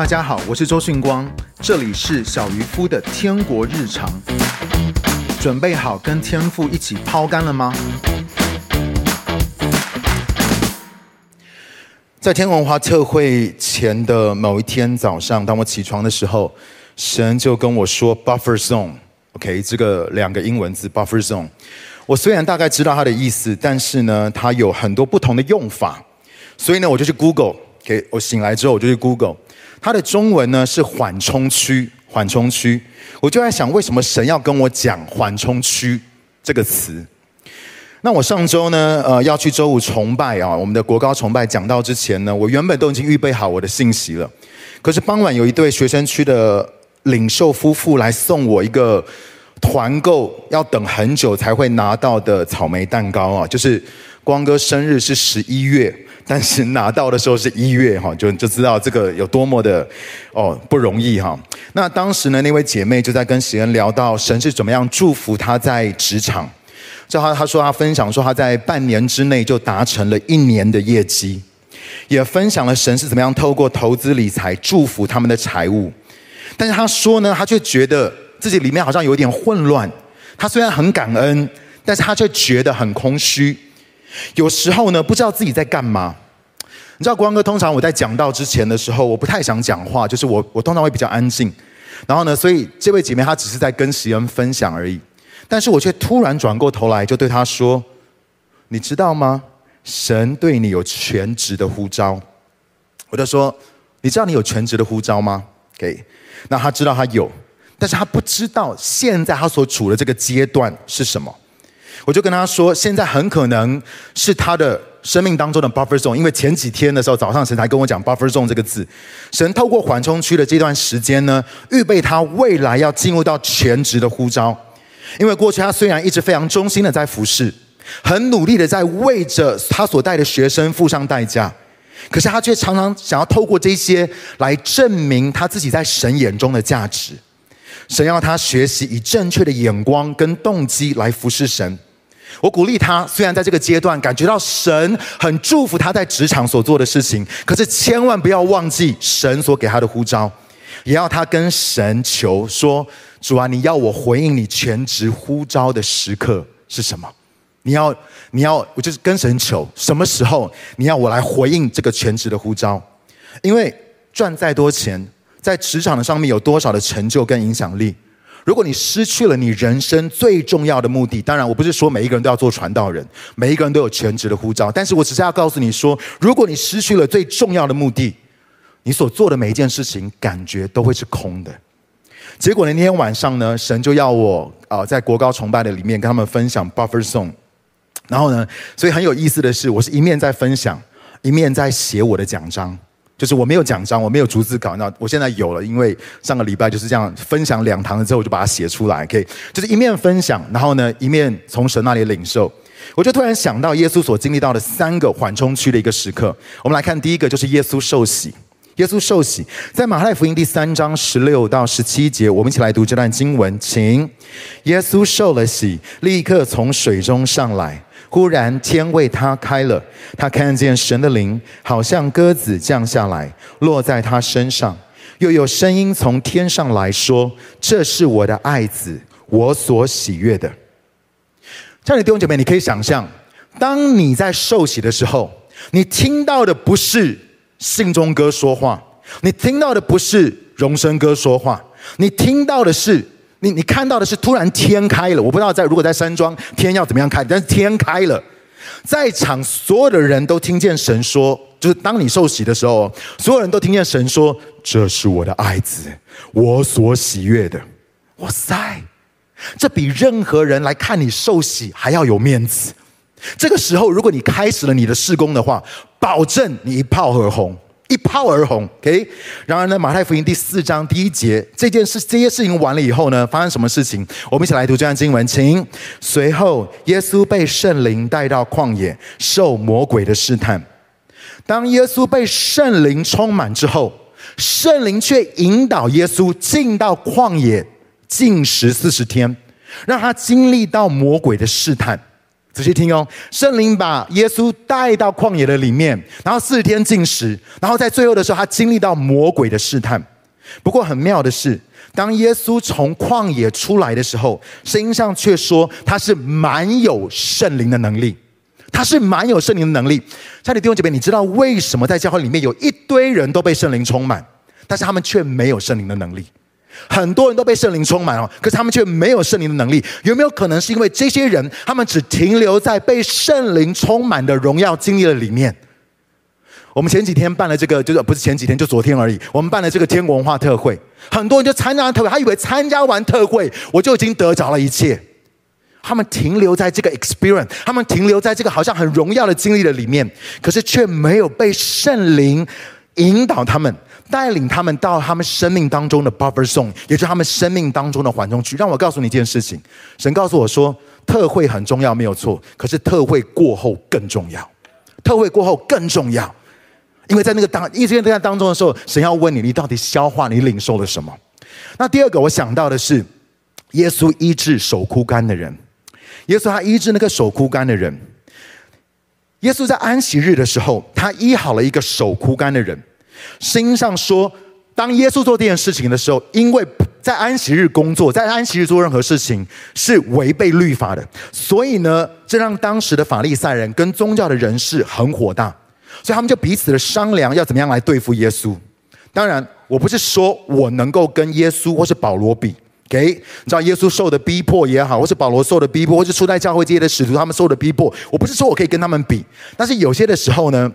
大家好，我是周迅光，这里是小渔夫的天国日常。准备好跟天父一起抛竿了吗？在天文化特会前的某一天早上，当我起床的时候，神就跟我说 “buffer zone”，OK，这个两个英文字 “buffer zone”。我虽然大概知道它的意思，但是呢，它有很多不同的用法，所以呢，我就去 Google 给我醒来之后我就去 Google。它的中文呢是缓冲区，缓冲区。我就在想，为什么神要跟我讲缓冲区这个词？那我上周呢，呃，要去周五崇拜啊，我们的国高崇拜讲到之前呢，我原本都已经预备好我的信息了。可是傍晚有一对学生区的领袖夫妇来送我一个团购，要等很久才会拿到的草莓蛋糕啊，就是光哥生日是十一月。但是拿到的时候是一月哈，就就知道这个有多么的哦不容易哈。那当时呢，那位姐妹就在跟喜恩聊到神是怎么样祝福她在职场，就她她说她分享说她在半年之内就达成了一年的业绩，也分享了神是怎么样透过投资理财祝福他们的财务。但是她说呢，她却觉得自己里面好像有点混乱。她虽然很感恩，但是她却觉得很空虚。有时候呢，不知道自己在干嘛。你知道，光哥通常我在讲到之前的时候，我不太想讲话，就是我我通常会比较安静。然后呢，所以这位姐妹她只是在跟锡恩分享而已。但是我却突然转过头来，就对她说：“你知道吗？神对你有全职的呼召。”我就说：“你知道你有全职的呼召吗？”给，那她知道她有，但是她不知道现在她所处的这个阶段是什么。我就跟他说，现在很可能是他的生命当中的 buffer zone，因为前几天的时候早上神才跟我讲 buffer zone 这个字，神透过缓冲区的这段时间呢，预备他未来要进入到全职的呼召。因为过去他虽然一直非常忠心的在服侍，很努力的在为着他所带的学生付上代价，可是他却常常想要透过这些来证明他自己在神眼中的价值。神要他学习以正确的眼光跟动机来服侍神。我鼓励他，虽然在这个阶段感觉到神很祝福他在职场所做的事情，可是千万不要忘记神所给他的呼召，也要他跟神求说：“主啊，你要我回应你全职呼召的时刻是什么？你要，你要，我就是跟神求，什么时候你要我来回应这个全职的呼召？因为赚再多钱，在职场的上面有多少的成就跟影响力？”如果你失去了你人生最重要的目的，当然我不是说每一个人都要做传道人，每一个人都有全职的呼召，但是我只是要告诉你说，如果你失去了最重要的目的，你所做的每一件事情感觉都会是空的。结果，那天晚上呢，神就要我啊、在国高崇拜的里面跟他们分享 Buffer Zone，然后呢，所以很有意思的是，我是一面在分享，一面在写我的讲章。就是我没有奖章，我没有逐字稿，那我现在有了，因为上个礼拜就是这样分享两堂了之后，我就把它写出来可以就是一面分享，然后呢，一面从神那里领受。我就突然想到耶稣所经历到的三个缓冲区的一个时刻。我们来看第一个，就是耶稣受洗。耶稣受洗，在马太福音第三章十六到十七节，我们一起来读这段经文，请。耶稣受了洗，立刻从水中上来。忽然天为他开了，他看见神的灵好像鸽子降下来，落在他身上。又有声音从天上来说：“这是我的爱子，我所喜悦的。”亲爱的弟兄姐妹，你可以想象，当你在受洗的时候，你听到的不是信中哥说话，你听到的不是荣生哥说话，你听到的是。你你看到的是突然天开了，我不知道在如果在山庄天要怎么样开，但是天开了，在场所有的人都听见神说，就是当你受洗的时候，所有人都听见神说：“这是我的爱子，我所喜悦的。”哇塞，这比任何人来看你受洗还要有面子。这个时候，如果你开始了你的事工的话，保证你一炮而红。一炮而红，OK。然而呢，马太福音第四章第一节，这件事这些事情完了以后呢，发生什么事情？我们一起来读这段经文，请。随后，耶稣被圣灵带到旷野，受魔鬼的试探。当耶稣被圣灵充满之后，圣灵却引导耶稣进到旷野，禁食四十天，让他经历到魔鬼的试探。仔细听哦，圣灵把耶稣带到旷野的里面，然后四十天禁食，然后在最后的时候，他经历到魔鬼的试探。不过很妙的是，当耶稣从旷野出来的时候，圣经上却说他是满有圣灵的能力，他是满有圣灵的能力。亲爱的弟兄姐妹，你知道为什么在教会里面有一堆人都被圣灵充满，但是他们却没有圣灵的能力？很多人都被圣灵充满了，可是他们却没有圣灵的能力。有没有可能是因为这些人，他们只停留在被圣灵充满的荣耀经历的里面？我们前几天办了这个，就是不是前几天，就昨天而已。我们办了这个天国文化特会，很多人就参加了特会，他以为参加完特会，我就已经得着了一切。他们停留在这个 experience，他们停留在这个好像很荣耀的经历的里面，可是却没有被圣灵引导他们。带领他们到他们生命当中的 buffer zone，也就是他们生命当中的缓冲区。让我告诉你一件事情：神告诉我说，特会很重要，没有错。可是特会过后更重要，特会过后更重要，因为在那个当，一直在当中的时候，神要问你，你到底消化，你领受了什么？那第二个，我想到的是，耶稣医治手枯干的人。耶稣他医治那个手枯干的人。耶稣在安息日的时候，他医好了一个手枯干的人。圣经上说，当耶稣做这件事情的时候，因为在安息日工作，在安息日做任何事情是违背律法的，所以呢，这让当时的法利赛人跟宗教的人士很火大，所以他们就彼此的商量要怎么样来对付耶稣。当然，我不是说我能够跟耶稣或是保罗比，给你知道耶稣受的逼迫也好，或是保罗受的逼迫，或是初代教会这些的使徒他们受的逼迫，我不是说我可以跟他们比，但是有些的时候呢。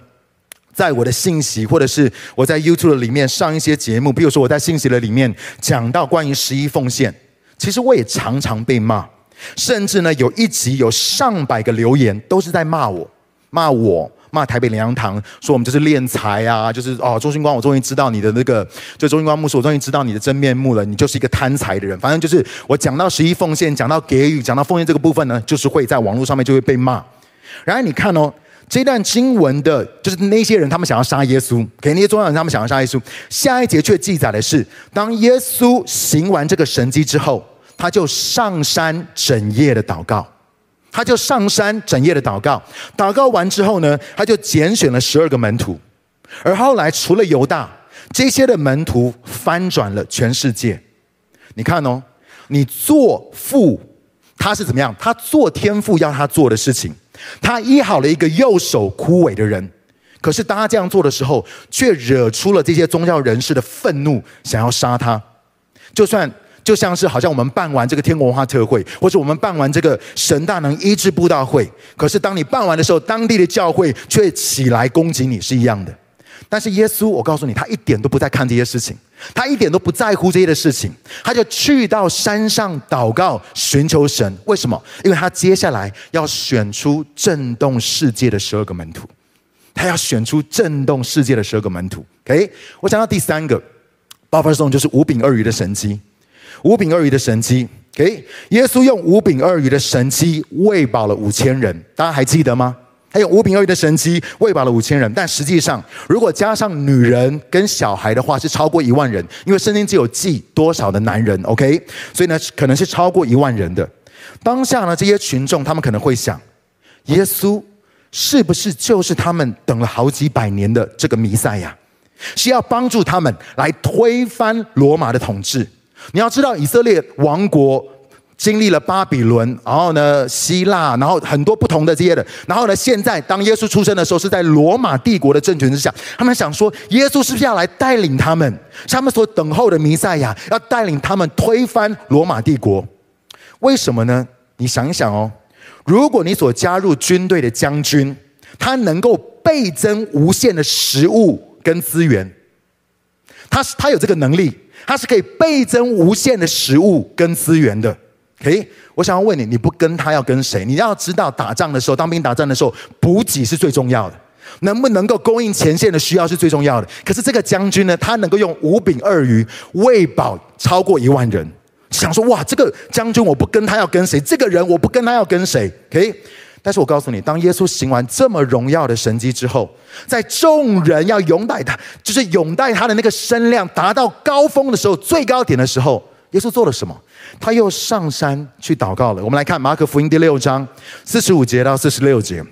在我的信息，或者是我在 YouTube 里面上一些节目，比如说我在信息的里面讲到关于十一奉献，其实我也常常被骂，甚至呢有一集有上百个留言都是在骂我，骂我，骂台北灵粮堂，说我们就是敛财啊，就是哦，周勋光，我终于知道你的那个，就周勋光牧师，我终于知道你的真面目了，你就是一个贪财的人。反正就是我讲到十一奉献，讲到给予，讲到奉献这个部分呢，就是会在网络上面就会被骂。然而你看哦。这段经文的，就是那些人，他们想要杀耶稣，给那些宗教人，他们想要杀耶稣。下一节却记载的是，当耶稣行完这个神迹之后，他就上山整夜的祷告，他就上山整夜的祷告。祷告完之后呢，他就拣选了十二个门徒，而后来除了犹大，这些的门徒翻转了全世界。你看哦，你做父，他是怎么样？他做天父要他做的事情。他医好了一个右手枯萎的人，可是当他这样做的时候，却惹出了这些宗教人士的愤怒，想要杀他。就算就像是好像我们办完这个天国文化特会，或者我们办完这个神大能医治布道会，可是当你办完的时候，当地的教会却起来攻击你，是一样的。但是耶稣，我告诉你，他一点都不在看这些事情，他一点都不在乎这些的事情，他就去到山上祷告，寻求神。为什么？因为他接下来要选出震动世界的十二个门徒，他要选出震动世界的十二个门徒。OK，我讲到第三个，Buffer Zone 就是五饼二鱼的神迹，五饼二鱼的神迹。OK，耶稣用五饼二鱼的神迹喂饱了五千人，大家还记得吗？还有五饼二鱼的神迹，喂饱了五千人。但实际上，如果加上女人跟小孩的话，是超过一万人。因为圣经只有记多少的男人，OK？所以呢，可能是超过一万人的。当下呢，这些群众他们可能会想：耶稣是不是就是他们等了好几百年的这个弥赛亚？是要帮助他们来推翻罗马的统治？你要知道，以色列王国。经历了巴比伦，然后呢，希腊，然后很多不同的这些的，然后呢，现在当耶稣出生的时候，是在罗马帝国的政权之下。他们想说，耶稣是不是要来带领他们？他们所等候的弥赛亚，要带领他们推翻罗马帝国？为什么呢？你想一想哦，如果你所加入军队的将军，他能够倍增无限的食物跟资源，他是他有这个能力，他是可以倍增无限的食物跟资源的。诶，我想要问你，你不跟他要跟谁？你要知道，打仗的时候，当兵打仗的时候，补给是最重要的，能不能够供应前线的需要是最重要的。可是这个将军呢，他能够用五饼二鱼喂饱超过一万人，想说哇，这个将军我不跟他要跟谁？这个人我不跟他要跟谁？OK，但是我告诉你，当耶稣行完这么荣耀的神迹之后，在众人要拥戴他，就是拥戴他的那个声量达到高峰的时候，最高点的时候。耶稣做了什么？他又上山去祷告了。我们来看马可福音第六章四十五节到四十六节。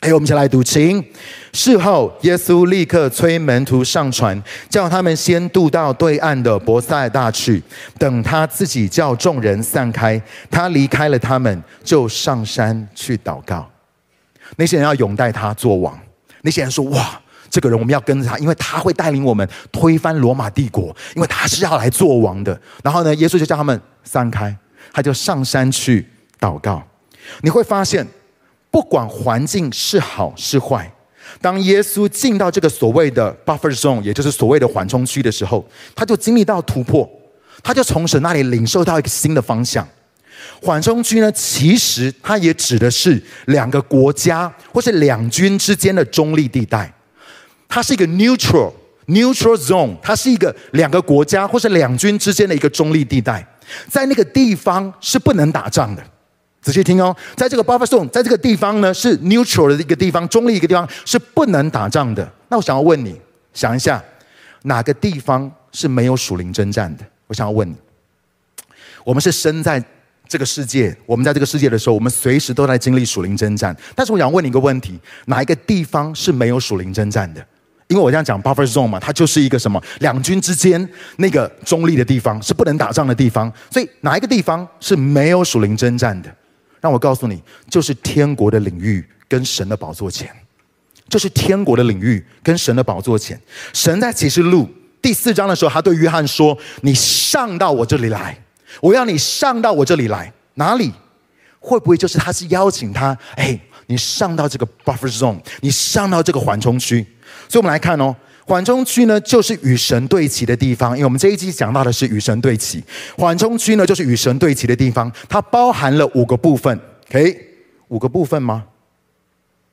哎，我们一起来读，请。事后，耶稣立刻催门徒上船，叫他们先渡到对岸的伯赛大去。等他自己叫众人散开，他离开了他们，就上山去祷告。那些人要拥戴他做王。那些人说：“哇，这个人我们要跟着他，因为他会带领我们推翻罗马帝国，因为他是要来做王的。”然后呢，耶稣就叫他们散开，他就上山去祷告。你会发现。不管环境是好是坏，当耶稣进到这个所谓的 buffer zone，也就是所谓的缓冲区的时候，他就经历到突破，他就从神那里领受到一个新的方向。缓冲区呢，其实它也指的是两个国家或是两军之间的中立地带，它是一个 neutral neutral zone，它是一个两个国家或是两军之间的一个中立地带，在那个地方是不能打仗的。仔细听哦，在这个 buffer zone，在这个地方呢，是 neutral 的一个地方，中立一个地方，是不能打仗的。那我想要问你，想一下，哪个地方是没有属灵征战的？我想要问你，我们是生在这个世界，我们在这个世界的时候，我们随时都在经历属灵征战。但是我想问你一个问题：哪一个地方是没有属灵征战的？因为我这样讲 buffer zone 嘛，它就是一个什么？两军之间那个中立的地方，是不能打仗的地方。所以哪一个地方是没有属灵征战的？让我告诉你，就是天国的领域跟神的宝座前，就是天国的领域跟神的宝座前。神在启示录第四章的时候，他对约翰说：“你上到我这里来，我要你上到我这里来。哪里？会不会就是他是邀请他？哎，你上到这个 buffer zone，你上到这个缓冲区。所以，我们来看哦。”缓冲区呢，就是与神对齐的地方。因为我们这一集讲到的是与神对齐，缓冲区呢，就是与神对齐的地方。它包含了五个部分，OK？五个部分吗？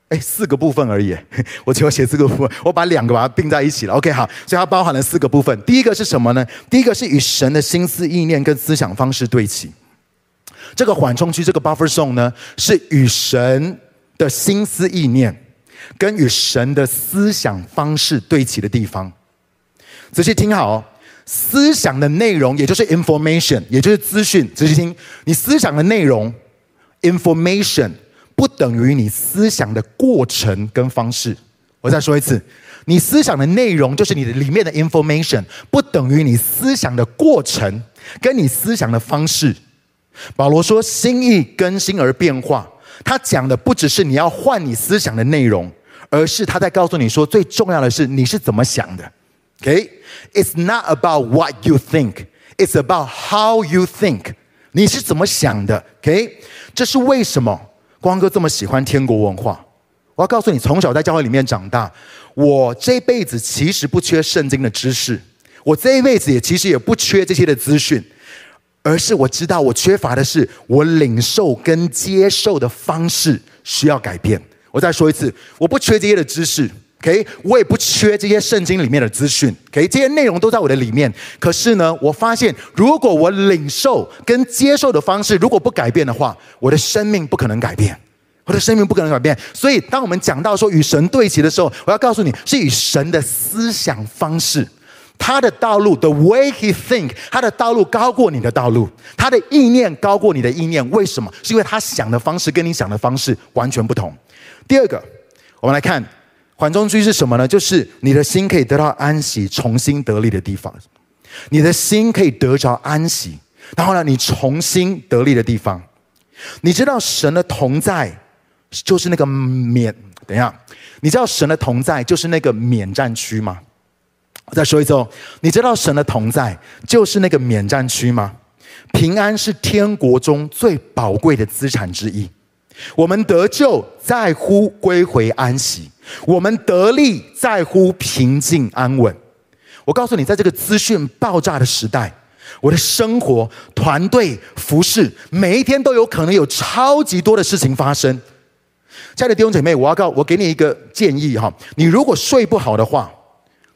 哎，四个部分而已。我只有写四个部分，我把两个把它并在一起了。OK，好，所以它包含了四个部分。第一个是什么呢？第一个是与神的心思意念跟思想方式对齐。这个缓冲区，这个 buffer zone 呢，是与神的心思意念。跟与神的思想方式对齐的地方，仔细听好哦。思想的内容，也就是 information，也就是资讯。仔细听，你思想的内容，information 不等于你思想的过程跟方式。我再说一次，你思想的内容就是你的里面的 information，不等于你思想的过程跟你思想的方式。保罗说，心意更新而变化。他讲的不只是你要换你思想的内容，而是他在告诉你说，最重要的是你是怎么想的。OK，It's not about what you think, it's about how you think。你是怎么想的？OK，这是为什么光哥这么喜欢天国文化。我要告诉你，从小在教会里面长大，我这辈子其实不缺圣经的知识，我这一辈子也其实也不缺这些的资讯。而是我知道我缺乏的是我领受跟接受的方式需要改变。我再说一次，我不缺这些的知识，OK？我也不缺这些圣经里面的资讯，OK？这些内容都在我的里面。可是呢，我发现如果我领受跟接受的方式如果不改变的话，我的生命不可能改变，我的生命不可能改变。所以，当我们讲到说与神对齐的时候，我要告诉你是与神的思想方式。他的道路，the way he think，他的道路高过你的道路，他的意念高过你的意念。为什么？是因为他想的方式跟你想的方式完全不同。第二个，我们来看缓冲区是什么呢？就是你的心可以得到安息、重新得力的地方。你的心可以得着安息，然后呢，你重新得力的地方。你知道神的同在就是那个免？等一下，你知道神的同在就是那个免战区吗？我再说一次哦，你知道神的同在就是那个免战区吗？平安是天国中最宝贵的资产之一。我们得救在乎归回安息，我们得力在乎平静安稳。我告诉你，在这个资讯爆炸的时代，我的生活、团队、服饰，每一天都有可能有超级多的事情发生。亲爱的弟兄姐妹，我要告我给你一个建议哈，你如果睡不好的话。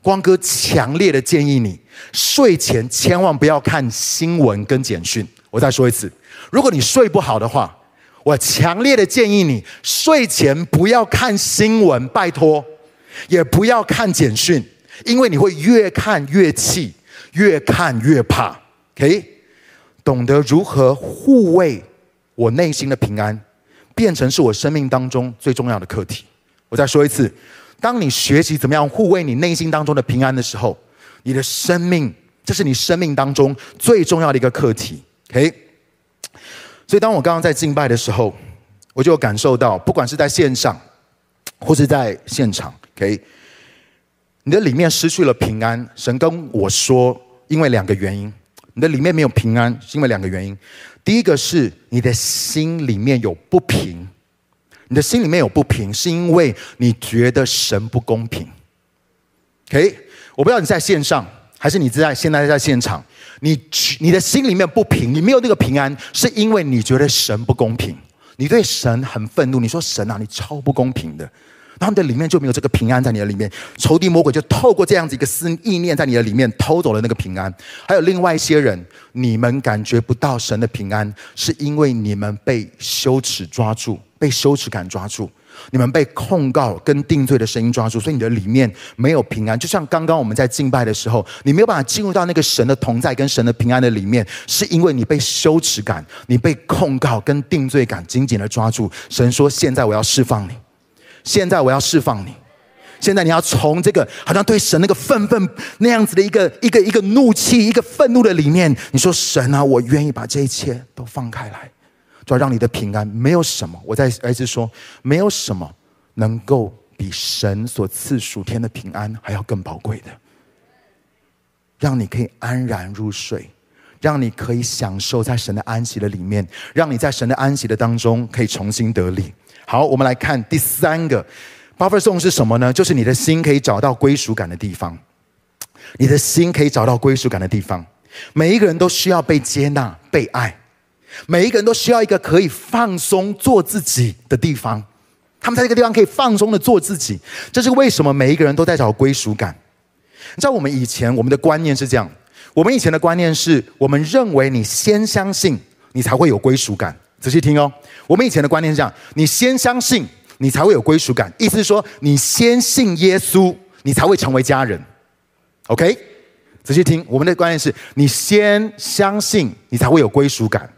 光哥强烈的建议你，睡前千万不要看新闻跟简讯。我再说一次，如果你睡不好的话，我强烈的建议你，睡前不要看新闻，拜托，也不要看简讯，因为你会越看越气，越看越怕。OK，懂得如何护卫我内心的平安，变成是我生命当中最重要的课题。我再说一次，当你学习怎么样护卫你内心当中的平安的时候，你的生命，这是你生命当中最重要的一个课题。OK，所以当我刚刚在敬拜的时候，我就感受到，不管是在线上，或是在现场，OK，你的里面失去了平安。神跟我说，因为两个原因，你的里面没有平安，是因为两个原因。第一个是你的心里面有不平，你的心里面有不平，是因为你觉得神不公平。OK，我不知道你在线上，还是你在现在在现场，你你的心里面不平，你没有那个平安，是因为你觉得神不公平。你对神很愤怒，你说神啊，你超不公平的，然后你的里面就没有这个平安在你的里面，仇敌魔鬼就透过这样子一个思意念在你的里面偷走了那个平安。还有另外一些人，你们感觉不到神的平安，是因为你们被羞耻抓住，被羞耻感抓住。你们被控告跟定罪的声音抓住，所以你的里面没有平安。就像刚刚我们在敬拜的时候，你没有办法进入到那个神的同在跟神的平安的里面，是因为你被羞耻感、你被控告跟定罪感紧紧的抓住。神说：“现在我要释放你，现在我要释放你，现在你要从这个好像对神那个愤愤那样子的一个一个一个怒气、一个愤怒的里面，你说神啊，我愿意把这一切都放开来。”就要让你的平安，没有什么。我再儿子说，没有什么能够比神所赐属天的平安还要更宝贵的。让你可以安然入睡，让你可以享受在神的安息的里面，让你在神的安息的当中可以重新得力。好，我们来看第三个 buffer zone 是什么呢？就是你的心可以找到归属感的地方。你的心可以找到归属感的地方。每一个人都需要被接纳、被爱。每一个人都需要一个可以放松做自己的地方，他们在这个地方可以放松的做自己。这是为什么每一个人都在找归属感。你知道我们以前我们的观念是这样，我们以前的观念是我们认为你先相信你才会有归属感。仔细听哦，我们以前的观念是这样：你先相信你才会有归属感，意思是说你先信耶稣，你才会成为家人。OK，仔细听，我们的观念是你先相信你才会有归属感。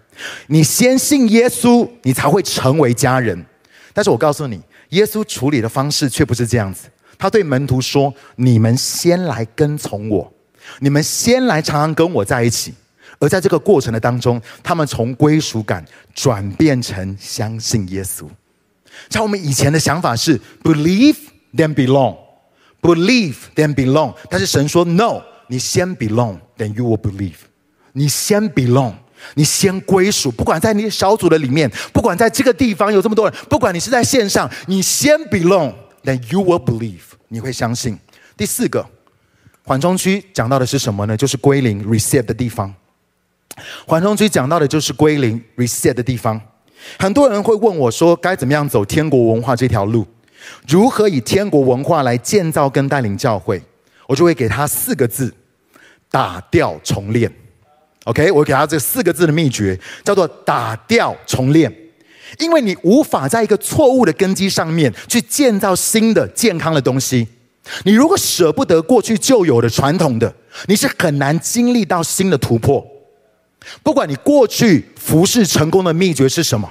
你先信耶稣，你才会成为家人。但是我告诉你，耶稣处理的方式却不是这样子。他对门徒说：“你们先来跟从我，你们先来常常跟我在一起。”而在这个过程的当中，他们从归属感转变成相信耶稣。像我们以前的想法是：believe then belong，believe then belong。但是神说：“No，你先 belong，then you will believe。你先 belong。”你先归属，不管在你小组的里面，不管在这个地方有这么多人，不管你是在线上，你先 belong，then you will believe，你会相信。第四个缓冲区讲到的是什么呢？就是归零 reset 的地方。缓冲区讲到的就是归零 reset 的地方。很多人会问我说，该怎么样走天国文化这条路？如何以天国文化来建造跟带领教会？我就会给他四个字：打掉重练。OK，我给他这四个字的秘诀，叫做打掉重练。因为你无法在一个错误的根基上面去建造新的健康的东西。你如果舍不得过去旧有的传统的，你是很难经历到新的突破。不管你过去服侍成功的秘诀是什么。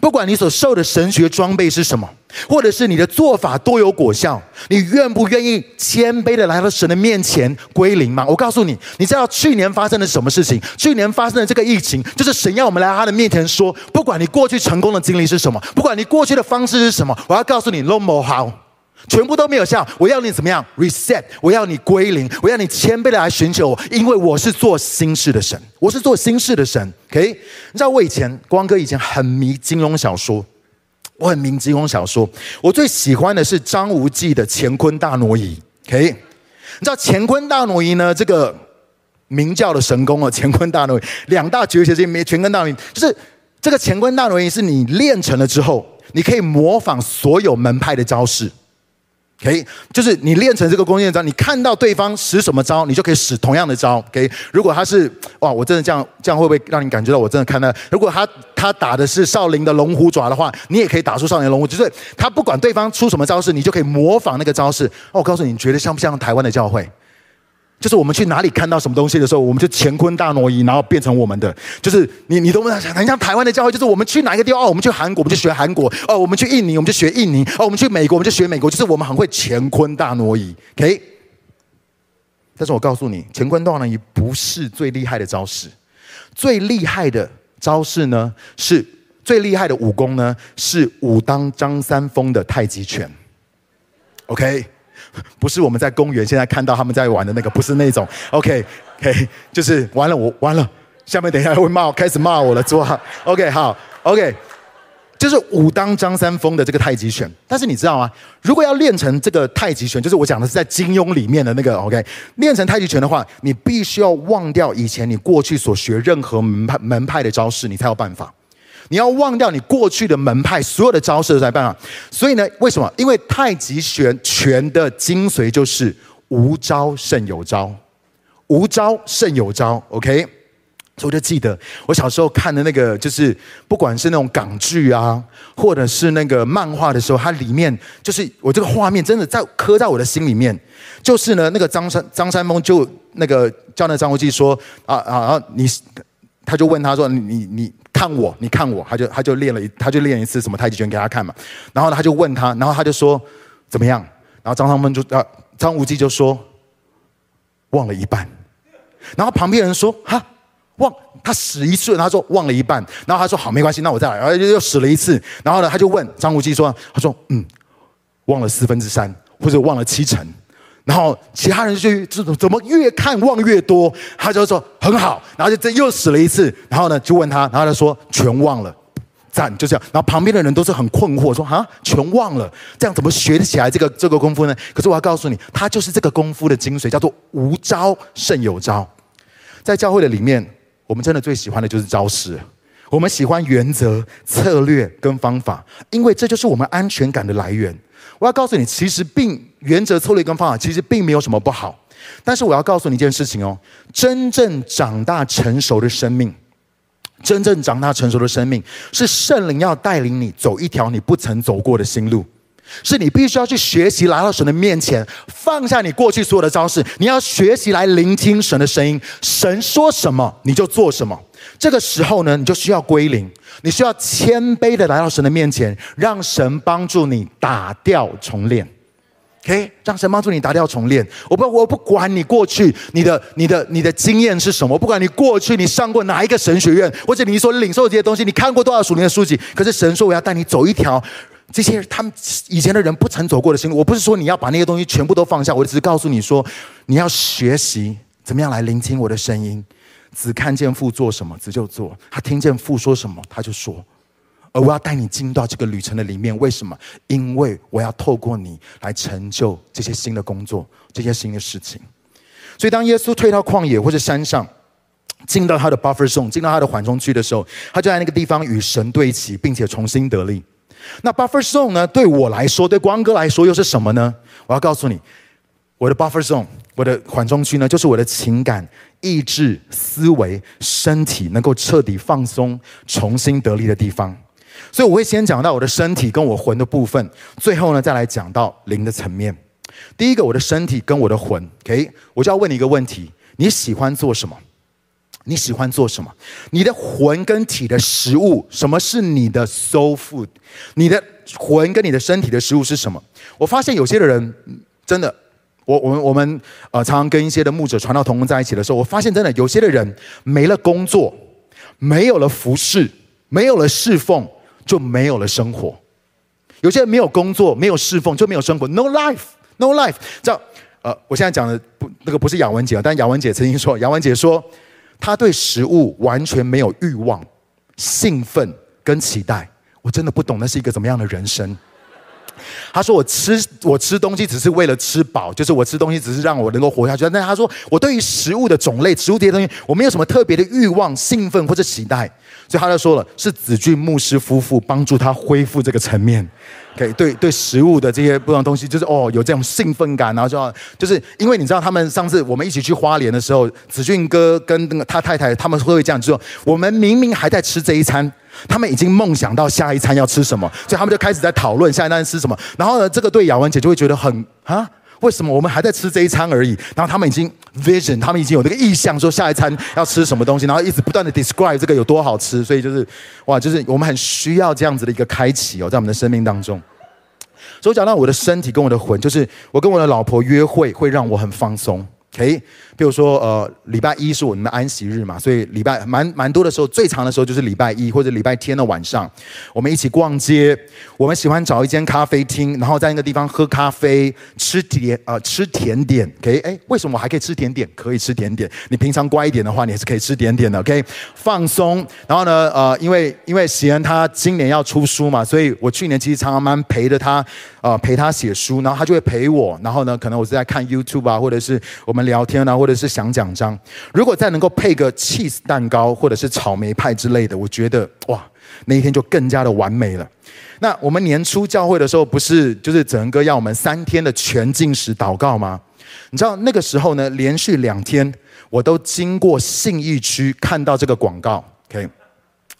不管你所受的神学装备是什么，或者是你的做法多有果效，你愿不愿意谦卑的来到神的面前归零吗？我告诉你，你知道去年发生了什么事情？去年发生的这个疫情，就是神要我们来到他的面前说，不管你过去成功的经历是什么，不管你过去的方式是什么，我要告诉你，no more how。全部都没有效，我要你怎么样？reset，我要你归零，我要你谦卑的来寻求我，因为我是做新事的神，我是做新事的神。OK，你知道我以前光哥以前很迷金庸小说，我很迷金庸小说，我最喜欢的是张无忌的乾坤大挪移。OK，你知道乾坤大挪移呢？这个明教的神功啊，乾坤大挪移两大绝学这没乾坤大挪移，就是这个乾坤大挪移是你练成了之后，你可以模仿所有门派的招式。可以，就是你练成这个弓箭招，你看到对方使什么招，你就可以使同样的招。OK，如果他是哇，我真的这样这样会不会让你感觉到我真的看到？如果他他打的是少林的龙虎爪的话，你也可以打出少林龙虎，就是他不管对方出什么招式，你就可以模仿那个招式。哦，我告诉你，你觉得像不像台湾的教会？就是我们去哪里看到什么东西的时候，我们就乾坤大挪移，然后变成我们的。就是你你都不能想，很像台湾的教会，就是我们去哪一个地方，哦，我们去韩国，我们就学韩国；哦，我们去印尼，我们就学印尼；哦，我们去美国，我们就学美国。就是我们很会乾坤大挪移，OK？但是我告诉你，乾坤大挪移不是最厉害的招式，最厉害的招式呢，是最厉害的武功呢，是武当张三丰的太极拳，OK？不是我们在公园现在看到他们在玩的那个，不是那种。OK，OK，、就是完了，我完了。下面等一下会骂，开始骂我了，是吧？OK，好，OK，就是武当张三丰的这个太极拳。但是你知道吗？如果要练成这个太极拳，就是我讲的是在金庸里面的那个 OK，练成太极拳的话，你必须要忘掉以前你过去所学任何门派门派的招式，你才有办法。你要忘掉你过去的门派所有的招式才办法。所以呢，为什么？因为太极拳拳的精髓就是无招胜有招，无招胜有招。OK，所以我就记得我小时候看的那个，就是不管是那种港剧啊，或者是那个漫画的时候，它里面就是我这个画面真的在刻在我的心里面。就是呢，那个张三张三丰就那个叫那张无忌说啊啊啊，你他就问他说你你。看我，你看我，他就他就练了一，他就练一次什么太极拳给他看嘛。然后他就问他，然后他就说怎么样？然后张三丰就啊，张无忌就说忘了一半。然后旁边人说哈忘，他使一次，他说忘了一半。然后他说好，没关系，那我再来。然后又使了一次。然后呢，他就问张无忌说，他说嗯，忘了四分之三，或者忘了七成。然后其他人就就怎么越看忘越多，他就说很好，然后就这又死了一次，然后呢就问他，然后他说全忘了，赞就这样。然后旁边的人都是很困惑，说啊全忘了，这样怎么学得起来这个这个功夫呢？可是我要告诉你，他就是这个功夫的精髓，叫做无招胜有招。在教会的里面，我们真的最喜欢的就是招式，我们喜欢原则、策略跟方法，因为这就是我们安全感的来源。我要告诉你，其实并原则、策略跟方法其实并没有什么不好，但是我要告诉你一件事情哦，真正长大成熟的生命，真正长大成熟的生命，是圣灵要带领你走一条你不曾走过的新路，是你必须要去学习来到神的面前，放下你过去所有的招式，你要学习来聆听神的声音，神说什么你就做什么。这个时候呢，你就需要归零，你需要谦卑的来到神的面前，让神帮助你打掉重练。OK，让神帮助你打掉重练。我不，我不管你过去你的、你的、你的经验是什么，不管你过去你上过哪一个神学院，或者你所领受这些东西，你看过多少属灵的书籍。可是神说我要带你走一条这些他们以前的人不曾走过的心路。我不是说你要把那些东西全部都放下，我只是告诉你说，你要学习怎么样来聆听我的声音。子看见父做什么，子就做；他听见父说什么，他就说。而我要带你进到这个旅程的里面，为什么？因为我要透过你来成就这些新的工作，这些新的事情。所以，当耶稣退到旷野或者山上，进到他的 buffer zone，进到他的缓冲区的时候，他就在那个地方与神对齐，并且重新得力。那 buffer zone 呢？对我来说，对光哥来说，又是什么呢？我要告诉你，我的 buffer zone，我的缓冲区呢，就是我的情感。意志、思维、身体能够彻底放松、重新得力的地方，所以我会先讲到我的身体跟我魂的部分，最后呢再来讲到灵的层面。第一个，我的身体跟我的魂，OK，我就要问你一个问题：你喜欢做什么？你喜欢做什么？你的魂跟体的食物，什么是你的 soul food？你的魂跟你的身体的食物是什么？我发现有些的人真的。我我们我们呃常常跟一些的牧者传道同工在一起的时候，我发现真的有些的人没了工作，没有了服侍，没有了侍奉，就没有了生活。有些人没有工作，没有侍奉，就没有生活。No life，no life。这样呃，我现在讲的不那个不是雅文姐，但雅文姐曾经说，雅文姐说她对食物完全没有欲望、兴奋跟期待。我真的不懂那是一个怎么样的人生。他说：“我吃我吃东西只是为了吃饱，就是我吃东西只是让我能够活下去。但他说我对于食物的种类、植物这些东西，我没有什么特别的欲望、兴奋或者期待。所以他就说了，是子俊牧师夫妇帮助他恢复这个层面。可以对对，食物的这些不同东西，就是哦有这种兴奋感，然后就就是因为你知道，他们上次我们一起去花莲的时候，子俊哥跟那个他太太他们会这样说：我们明明还在吃这一餐。”他们已经梦想到下一餐要吃什么，所以他们就开始在讨论下一餐吃什么。然后呢，这个对雅文姐就会觉得很啊，为什么我们还在吃这一餐而已？然后他们已经 vision，他们已经有这个意向，说下一餐要吃什么东西，然后一直不断的 describe 这个有多好吃。所以就是哇，就是我们很需要这样子的一个开启哦，在我们的生命当中。所以讲到我的身体跟我的魂，就是我跟我的老婆约会会让我很放松。OK。比如说，呃，礼拜一是我们的安息日嘛，所以礼拜蛮蛮多的时候，最长的时候就是礼拜一或者礼拜天的晚上，我们一起逛街。我们喜欢找一间咖啡厅，然后在那个地方喝咖啡、吃甜呃吃甜点。OK，哎，为什么我还可以吃甜点？可以吃甜点。你平常乖一点的话，你也是可以吃甜点的。OK，放松。然后呢，呃，因为因为喜恩他今年要出书嘛，所以我去年其实常常蛮陪着他，呃，陪他写书，然后他就会陪我。然后呢，可能我是在看 YouTube 啊，或者是我们聊天啊，或者是想讲章，如果再能够配个 cheese 蛋糕或者是草莓派之类的，我觉得哇，那一天就更加的完美了。那我们年初教会的时候，不是就是整个要我们三天的全禁食祷告吗？你知道那个时候呢，连续两天我都经过信义区看到这个广告，OK，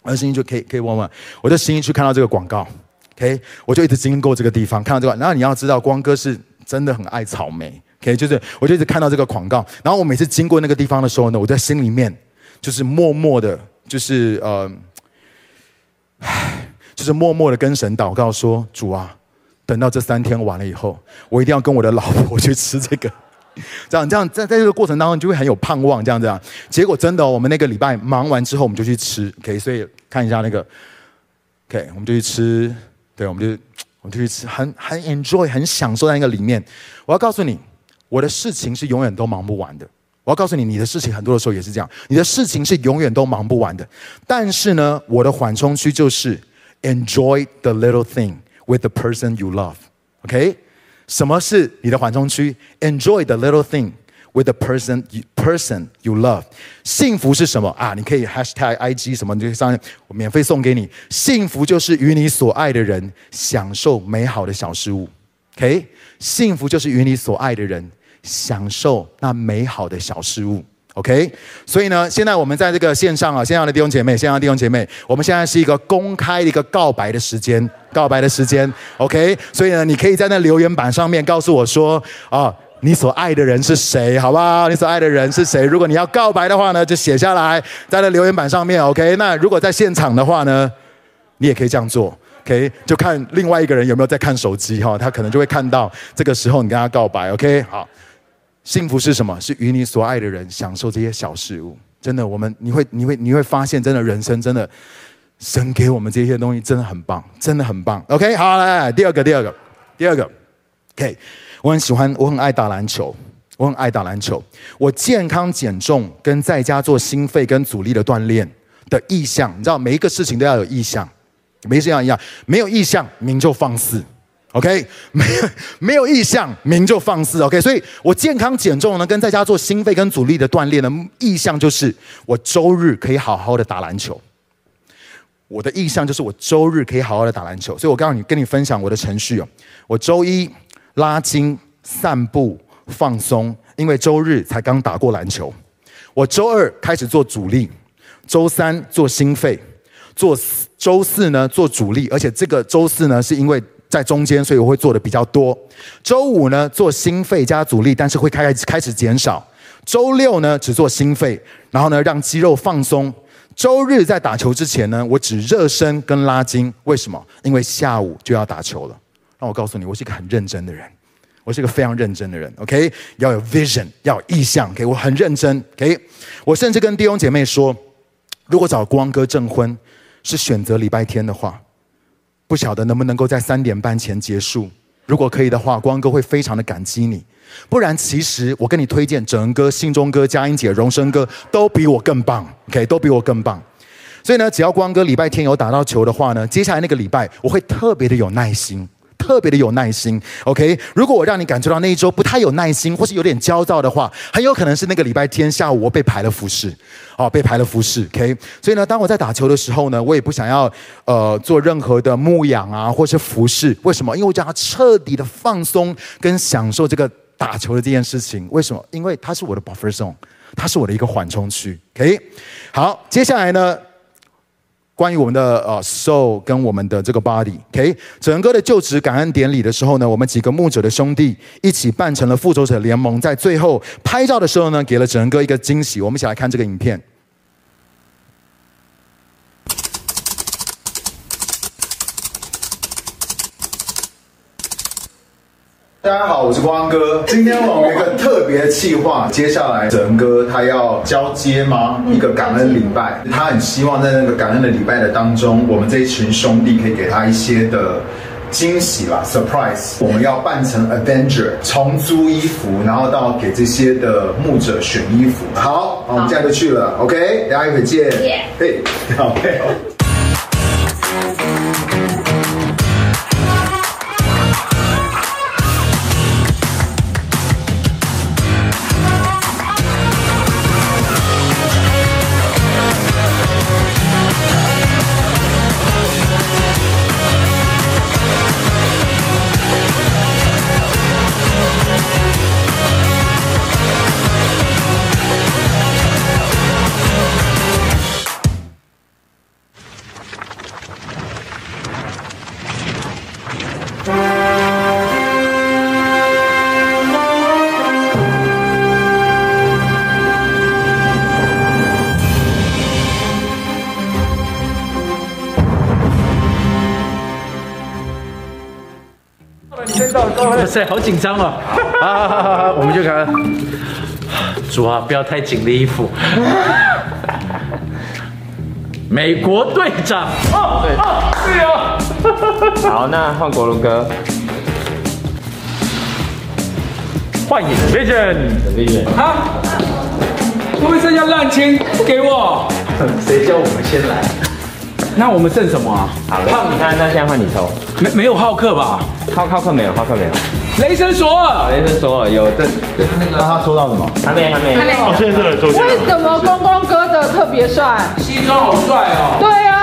而信义区可以可以问问，我在信义区看到这个广告，OK，我就一直经过这个地方看到这个。然后你要知道，光哥是真的很爱草莓。OK，就是我就一直看到这个广告，然后我每次经过那个地方的时候呢，我在心里面就是默默的，就是呃，唉，就是默默的跟神祷告说：主啊，等到这三天完了以后，我一定要跟我的老婆去吃这个。这样这样，在在这个过程当中，就会很有盼望。这样这样，结果真的，我们那个礼拜忙完之后，我们就去吃。OK，所以看一下那个，OK，我们就去吃。对，我们就我们就去吃，很很 enjoy，很享受在那个里面。我要告诉你。我的事情是永远都忙不完的。我要告诉你，你的事情很多的时候也是这样，你的事情是永远都忙不完的。但是呢，我的缓冲区就是 enjoy the little thing with the person you love。OK？什么是你的缓冲区？Enjoy the little thing with the person person you love。幸福是什么啊？你可以 hashtag IG 什么，你就上我免费送给你。幸福就是与你所爱的人享受美好的小事物。OK？幸福就是与你所爱的人。享受那美好的小事物，OK。所以呢，现在我们在这个线上啊，线上的弟兄姐妹，线上的弟兄姐妹，我们现在是一个公开的一个告白的时间，告白的时间，OK。所以呢，你可以在那留言板上面告诉我说啊，你所爱的人是谁，好不好？你所爱的人是谁？如果你要告白的话呢，就写下来在那留言板上面，OK。那如果在现场的话呢，你也可以这样做。OK，就看另外一个人有没有在看手机哈，他可能就会看到这个时候你跟他告白，OK。好。幸福是什么？是与你所爱的人享受这些小事物。真的，我们你会你会你会发现，真的人生真的，神给我们这些东西真的很棒，真的很棒。OK，好，来，第二个，第二个，第二个。OK，我很喜欢，我很爱打篮球，我很爱打篮球。我健康减重跟在家做心肺跟阻力的锻炼的意向，你知道，每一个事情都要有意向，没这样一样，没有意向，名就放肆。OK，没有 没有意向，名就放肆。OK，所以我健康减重呢，跟在家做心肺跟阻力的锻炼的意向就是，我周日可以好好的打篮球。我的意向就是我周日可以好好的打篮球。所以我告诉你，跟你分享我的程序哦。我周一拉筋、散步、放松，因为周日才刚打过篮球。我周二开始做阻力，周三做心肺，做周四呢做阻力，而且这个周四呢是因为。在中间，所以我会做的比较多。周五呢，做心肺加阻力，但是会开开始减少。周六呢，只做心肺，然后呢，让肌肉放松。周日在打球之前呢，我只热身跟拉筋。为什么？因为下午就要打球了。让我告诉你，我是一个很认真的人，我是一个非常认真的人。OK，要有 vision，要有意向。OK，我很认真。OK，我甚至跟弟兄姐妹说，如果找光哥证婚是选择礼拜天的话。不晓得能不能够在三点半前结束？如果可以的话，光哥会非常的感激你。不然，其实我跟你推荐，整哥、信中哥、佳音姐、荣生哥都比我更棒。OK，都比我更棒。所以呢，只要光哥礼拜天有打到球的话呢，接下来那个礼拜我会特别的有耐心。特别的有耐心，OK。如果我让你感觉到那一周不太有耐心，或是有点焦躁的话，很有可能是那个礼拜天下午我被排了服侍，哦，被排了服侍，OK。所以呢，当我在打球的时候呢，我也不想要呃做任何的牧养啊，或是服侍。为什么？因为我想要彻底的放松跟享受这个打球的这件事情。为什么？因为它是我的 buffer zone，它是我的一个缓冲区，OK。好，接下来呢，关于我们的呃 soul 跟我们的这个 body，OK？整个的就职感恩典礼的时候呢，我们几个牧者的兄弟一起扮成了复仇者联盟，在最后拍照的时候呢，给了整个一个惊喜。我们一起来看这个影片。大家好，我是光哥。今天我们有一个特别的企划，接下来哲哥他要交接吗？一个感恩礼拜，他很希望在那个感恩的礼拜的当中，我们这一群兄弟可以给他一些的惊喜啦，surprise。我们要扮成 Avenger，从租衣服，然后到给这些的牧者选衣服。好，我们现在就去了，OK，大家一会见。嘿，好，塞，好紧张哦！好好好好好，我们就看。主啊，不要太紧的衣服。美国队长。哦，对，对哦。好，那换国伦哥。幻影 Vision，Vision。啊？会不会剩下烂签不给我？谁叫我们先来？那我们剩什么啊？好胖，那你看，那现在换你抽。没没有浩克吧？浩浩克没有，浩克没有。雷神索尔，雷神索尔有这。那个他抽到什么？还没，还没。还没。哦，现在这个抽奖。为什么光光哥的特别帅？西装好帅哦。对啊。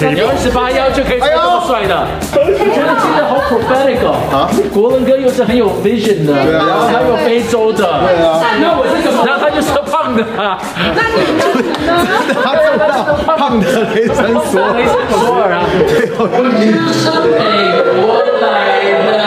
你二十八腰就可以穿这么帅的，我觉得真的好 prophetic 哦。啊。国伦哥又是很有 vision 的，然后还有非洲的。对啊。那我是怎么？然后他就是胖的。那你呢？他抽到胖的雷神索尔。雷神索尔啊。对，我。是美国来的。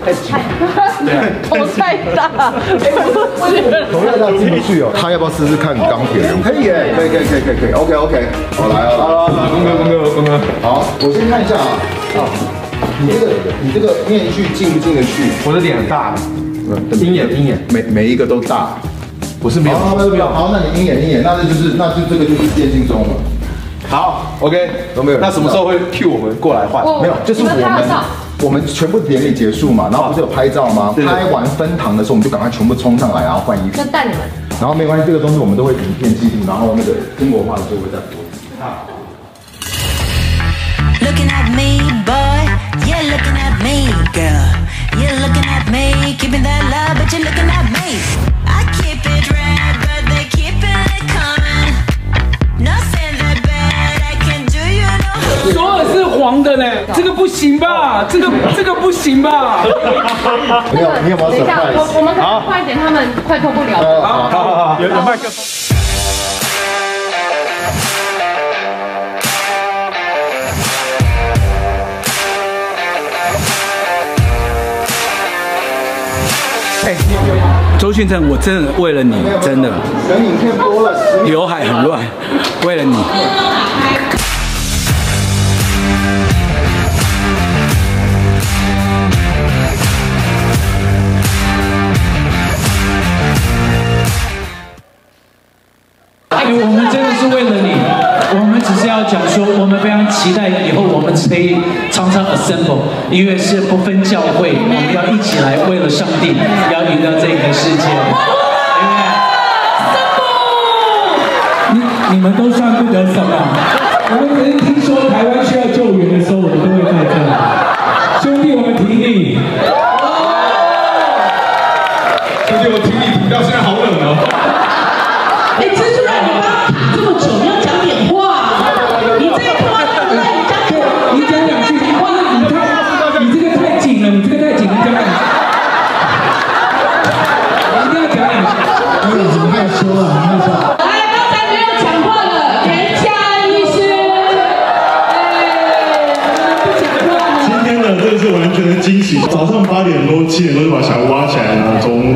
头太大，头太大进不去哦。他要不要试试看钢铁人？可以耶，可以可以可以可以可以。OK OK，我来了。好，公哥峰哥峰哥。好，我先看一下啊。啊，你这个你这个面具进不进得去？我的脸很大，鹰眼鹰眼，每每一个都大。不是没有，没有。好，那你鹰眼鹰眼，那这就是那就这个就是电竞中了。好，OK，都没有。那什么时候会 Q 我们过来换？没有，就是我们。我们全部典礼结束嘛，然后不是有拍照吗？拍完分堂的时候，我们就赶快全部冲上来，然后换衣服。就带你们。然后没关系，这个东西我们都会影片记录，然后那个中国话的就会再播。好。黄的呢？这个不行吧？这个这个不行吧？没有，你有没有？等一下，我我们可能快一点，他们快脱不了了。好好好，有有麦克风。哎，周迅正，我真的为了你，真的。等影片播了，刘海很乱，为了你。我们真的是为了你，我们只是要讲说，我们非常期待以后我们可以常常 assemble，因为是不分教会，我们要一起来为了上帝，要赢到这个世界。因为，你你们都算不得什么，我们曾经听说台湾需要救援的时候，我们都会在这。兄弟，我们挺你。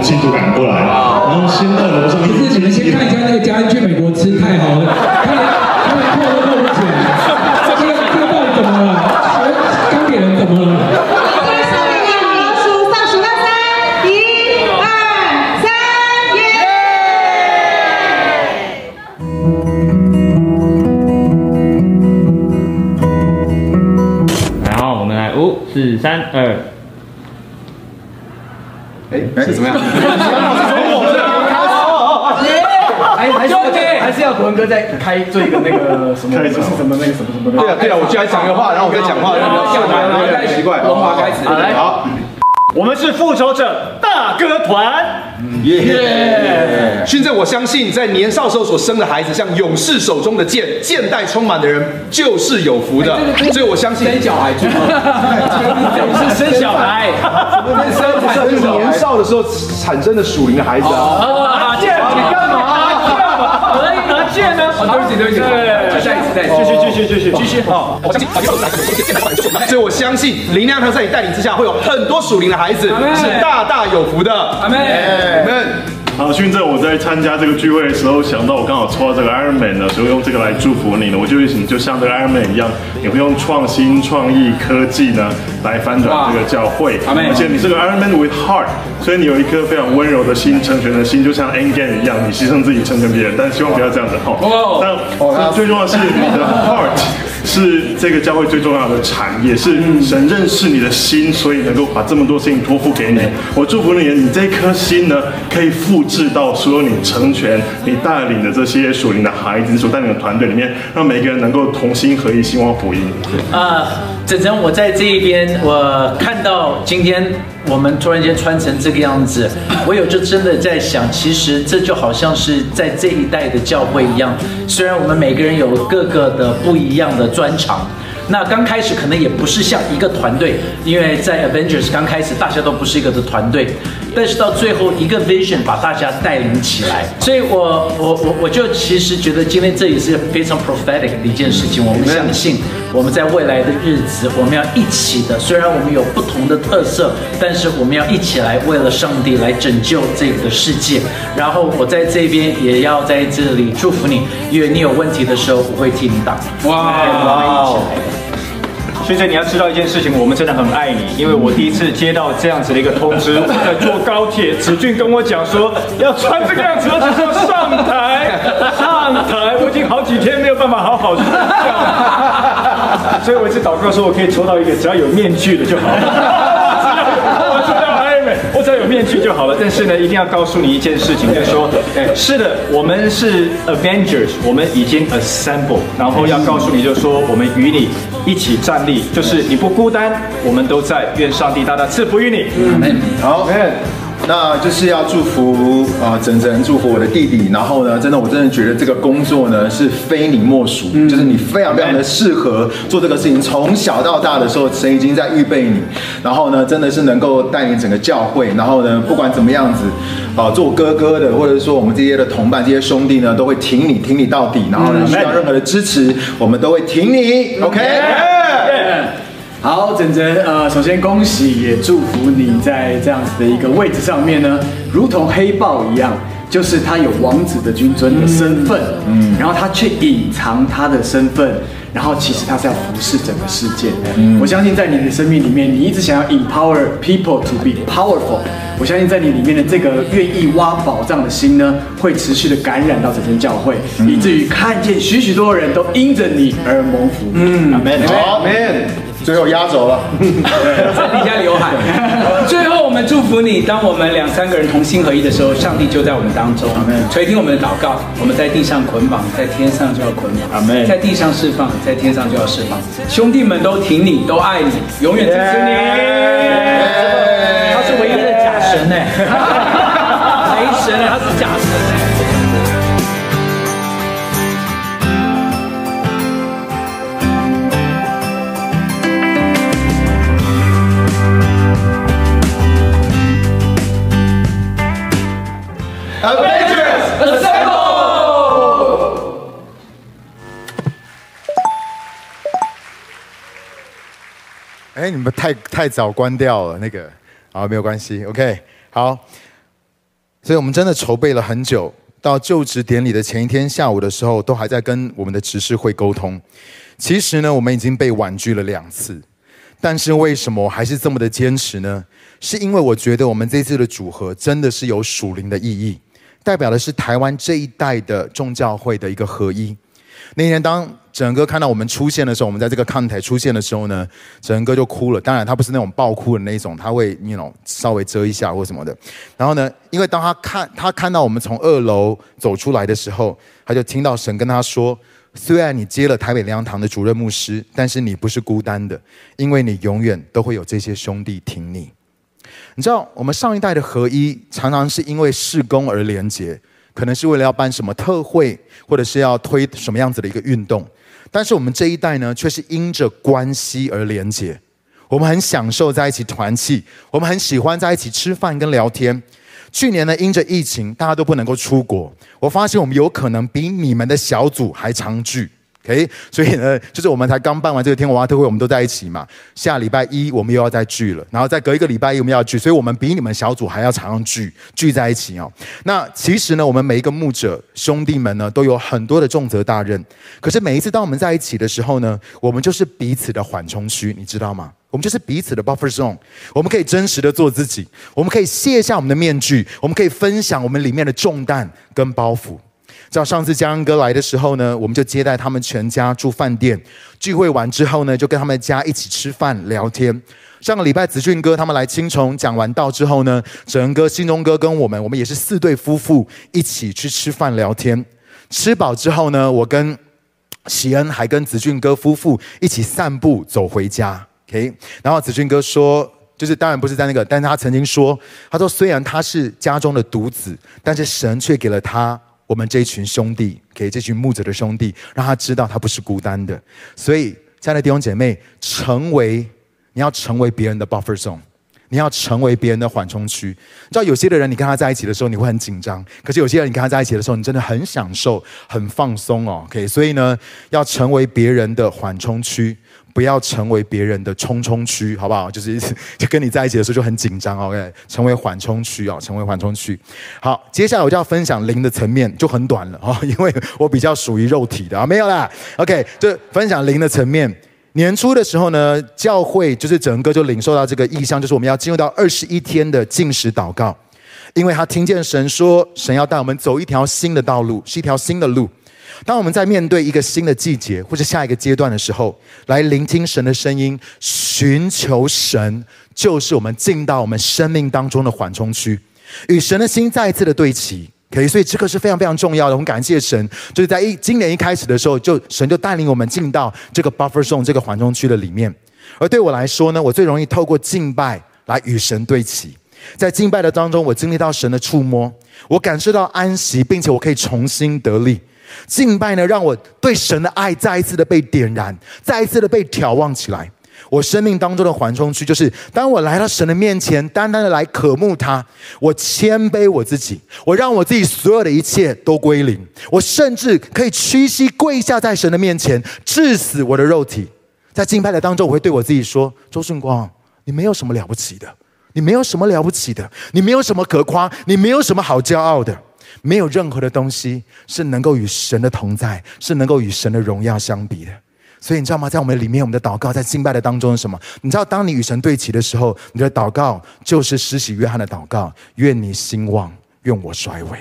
后从新竹赶过来，然后先到楼上。可是你们先看一下那个家人去美国吃太好了，他们他们扣了多少钱？这个这个到底怎么了？钢铁人怎么了？数上数到三，一、二、三，耶！然后我们来五四三二，哎，是怎么样？还还是还是要国文哥在开做一个那个什么是什么那个什么什么的。对啊对啊，我就来讲个话，然后我再讲话，然后下来，然后太奇怪。文华开始，好来，好，我们是复仇者大哥团。耶！现在我相信，在年少时候所生的孩子，像勇士手中的剑，剑带充满的人就是有福的。所以我相信生小孩就是 生小孩，生孩子是年少的时候产生的属灵的孩子啊。剑，你干嘛？我在拿剑呢。对不起，对不起，再一次，再，继续，继续，继续，继续。好，我相信，所以我相信灵粮堂在你带领之下，会有很多属灵的孩子是大大有福的。阿妹，阿妹。好，训正，我在参加这个聚会的时候，想到我刚好抽到这个 Iron Man 呢，所以用这个来祝福你呢。我就你就像这个 Iron Man 一样，你会用创新、创意、科技呢来翻转这个教会。而且你是个 Iron Man with heart，所以你有一颗非常温柔的心、成全的心，就像 Endgame 一样，你牺牲自己成全别人。但希望不要这样子哈。但最重要的是你的 heart 是这个教会最重要的产业，是神认识你的心，所以能够把这么多事情托付给你。我祝福你，你这颗心呢，可以复制到所有你成全、你带领的这些属灵的孩子、你所带领的团队里面，让每个人能够同心合意兴旺福音。啊，整成我在这一边，我看到今天我们突然间穿成这个样子，我有就真的在想，其实这就好像是在这一代的教会一样，虽然我们每个人有各个的不一样的专长。那刚开始可能也不是像一个团队，因为在 Avengers 刚开始大家都不是一个的团队，但是到最后一个 vision 把大家带领起来，所以我我我我就其实觉得今天这也是非常 prophetic 的一件事情。我们相信我们在未来的日子，我们要一起的，虽然我们有不同的特色，但是我们要一起来为了上帝来拯救这个世界。然后我在这边也要在这里祝福你，因为你有问题的时候，我会替你挡。哇，我们一起来。训正，你要知道一件事情，我们真的很爱你，因为我第一次接到这样子的一个通知，在坐高铁，子俊跟我讲说要穿这个样子，而且要上台，上台，我已经好几天没有办法好好睡觉，所以我一直祷告说，我可以抽到一个只要有面具的就好了。我只要有面具就好了，但是呢，一定要告诉你一件事情，就是说，是的，我们是 Avengers，我们已经 assemble，然后要告诉你，就是说，我们与你一起站立，就是你不孤单，我们都在，愿上帝大大赐福于你。嗯，好。那就是要祝福啊，整整祝福我的弟弟。然后呢，真的，我真的觉得这个工作呢是非你莫属，嗯、就是你非常非常的适合做这个事情。从小到大的时候，神已经在预备你。然后呢，真的是能够带领整个教会。然后呢，不管怎么样子，啊，做哥哥的，或者说我们这些的同伴、这些兄弟呢，都会挺你，挺你到底。然后呢，需要任何的支持，我们都会挺你。OK。好，整整呃，首先恭喜，也祝福你在这样子的一个位置上面呢，如同黑豹一样，就是他有王子的君尊的身份，嗯，然后他却隐藏他的身份，然后其实他是要服侍整个世界。嗯，我相信在你的生命里面，你一直想要 empower people to be powerful。我相信在你里面的这个愿意挖宝藏的心呢，会持续的感染到整间教会，以至于看见许许多人都因着你而蒙福。嗯，Amen，好，Amen。最后压轴了，在底下刘海。最后我们祝福你，当我们两三个人同心合一的时候，上帝就在我们当中。垂听我们的祷告，我们在地上捆绑，在天上就要捆绑；在地上释放，在天上就要释放。兄弟们都挺你，都爱你，永远支持你。他是唯一的假神呢，雷神呢，他是假 Avengers Assemble！哎，你们太太早关掉了那个，啊，没有关系，OK，好。所以我们真的筹备了很久，到就职典礼的前一天下午的时候，都还在跟我们的执事会沟通。其实呢，我们已经被婉拒了两次，但是为什么我还是这么的坚持呢？是因为我觉得我们这次的组合真的是有属灵的意义。代表的是台湾这一代的众教会的一个合一。那天当整个看到我们出现的时候，我们在这个看台出现的时候呢，整个就哭了。当然他不是那种爆哭的那种，他会那种稍微遮一下或什么的。然后呢，因为当他看他看到我们从二楼走出来的时候，他就听到神跟他说：“虽然你接了台北灵粮堂的主任牧师，但是你不是孤单的，因为你永远都会有这些兄弟挺你。”你知道，我们上一代的合一常常是因为事工而连结。可能是为了要办什么特会，或者是要推什么样子的一个运动，但是我们这一代呢，却是因着关系而连结。我们很享受在一起团契，我们很喜欢在一起吃饭跟聊天。去年呢，因着疫情，大家都不能够出国，我发现我们有可能比你们的小组还常聚。OK，所以呢，就是我们才刚办完这个天文化特会，我们都在一起嘛。下礼拜一我们又要再聚了，然后再隔一个礼拜一我们要聚，所以我们比你们小组还要常常聚，聚在一起哦。那其实呢，我们每一个牧者兄弟们呢，都有很多的重责大任。可是每一次当我们在一起的时候呢，我们就是彼此的缓冲区，你知道吗？我们就是彼此的 buffer zone，我们可以真实的做自己，我们可以卸下我们的面具，我们可以分享我们里面的重担跟包袱。像上次江恩哥来的时候呢，我们就接待他们全家住饭店，聚会完之后呢，就跟他们家一起吃饭聊天。上个礼拜子俊哥他们来青虫讲完道之后呢，哲恩哥、新中哥跟我们，我们也是四对夫妇一起去吃饭聊天。吃饱之后呢，我跟喜恩还跟子俊哥夫妇一起散步走回家。OK，然后子俊哥说，就是当然不是在那个，但是他曾经说，他说虽然他是家中的独子，但是神却给了他。我们这一群兄弟，给这群牧者的兄弟，让他知道他不是孤单的。所以，亲爱的弟兄姐妹，成为你要成为别人的 buffer zone，你要成为别人的缓冲区。你知道，有些的人，你跟他在一起的时候，你会很紧张；可是有些人，你跟他在一起的时候，你真的很享受、很放松哦。OK，所以呢，要成为别人的缓冲区。不要成为别人的冲冲区，好不好？就是 就跟你在一起的时候就很紧张，OK？成为缓冲区啊，成为缓冲区。好，接下来我就要分享灵的层面，就很短了啊，因为我比较属于肉体的啊，没有啦。OK，就分享灵的层面。年初的时候呢，教会就是整个就领受到这个意象，就是我们要进入到二十一天的禁食祷告，因为他听见神说，神要带我们走一条新的道路，是一条新的路。当我们在面对一个新的季节或者下一个阶段的时候，来聆听神的声音，寻求神，就是我们进到我们生命当中的缓冲区，与神的心再一次的对齐。可以，所以这个是非常非常重要的。我们感谢神，就是在一今年一开始的时候，就神就带领我们进到这个 buffer zone 这个缓冲区的里面。而对我来说呢，我最容易透过敬拜来与神对齐。在敬拜的当中，我经历到神的触摸，我感受到安息，并且我可以重新得力。敬拜呢，让我对神的爱再一次的被点燃，再一次的被眺望起来。我生命当中的缓冲区，就是当我来到神的面前，单单的来渴慕他，我谦卑我自己，我让我自己所有的一切都归零，我甚至可以屈膝跪下在神的面前，致死我的肉体。在敬拜的当中，我会对我自己说：周顺光，你没有什么了不起的，你没有什么了不起的，你没有什么可夸，你没有什么好骄傲的。没有任何的东西是能够与神的同在，是能够与神的荣耀相比的。所以你知道吗？在我们里面，我们的祷告在敬拜的当中是什么？你知道，当你与神对齐的时候，你的祷告就是施洗约翰的祷告：愿你兴旺，愿我衰微；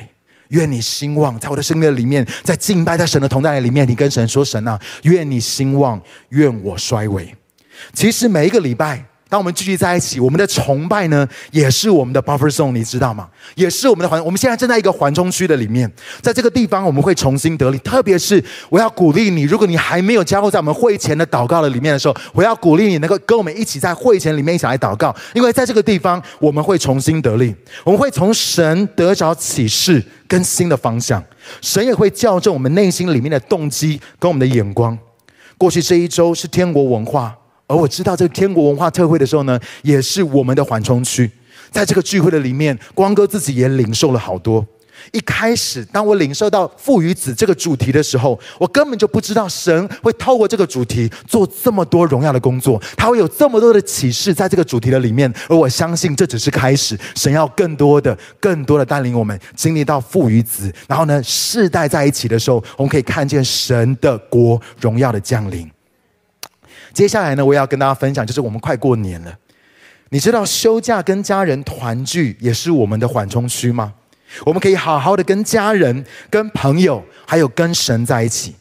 愿你兴旺，在我的生命里面，在敬拜在神的同在里面，你跟神说：神啊，愿你兴旺，愿我衰微。其实每一个礼拜。当我们聚集在一起，我们的崇拜呢，也是我们的 buffer zone，你知道吗？也是我们的环。我们现在正在一个缓冲区的里面，在这个地方我们会重新得力。特别是我要鼓励你，如果你还没有加入在我们会前的祷告的里面的时候，我要鼓励你能够跟我们一起在会前里面一起来祷告，因为在这个地方我们会重新得力，我们会从神得着启示跟新的方向，神也会校正我们内心里面的动机跟我们的眼光。过去这一周是天国文化。而我知道这个天国文化特会的时候呢，也是我们的缓冲区。在这个聚会的里面，光哥自己也领受了好多。一开始，当我领受到父与子这个主题的时候，我根本就不知道神会透过这个主题做这么多荣耀的工作，他会有这么多的启示在这个主题的里面。而我相信这只是开始，神要更多的、更多的带领我们经历到父与子，然后呢，世代在一起的时候，我们可以看见神的国荣耀的降临。接下来呢，我也要跟大家分享，就是我们快过年了，你知道休假跟家人团聚也是我们的缓冲区吗？我们可以好好的跟家人、跟朋友，还有跟神在一起。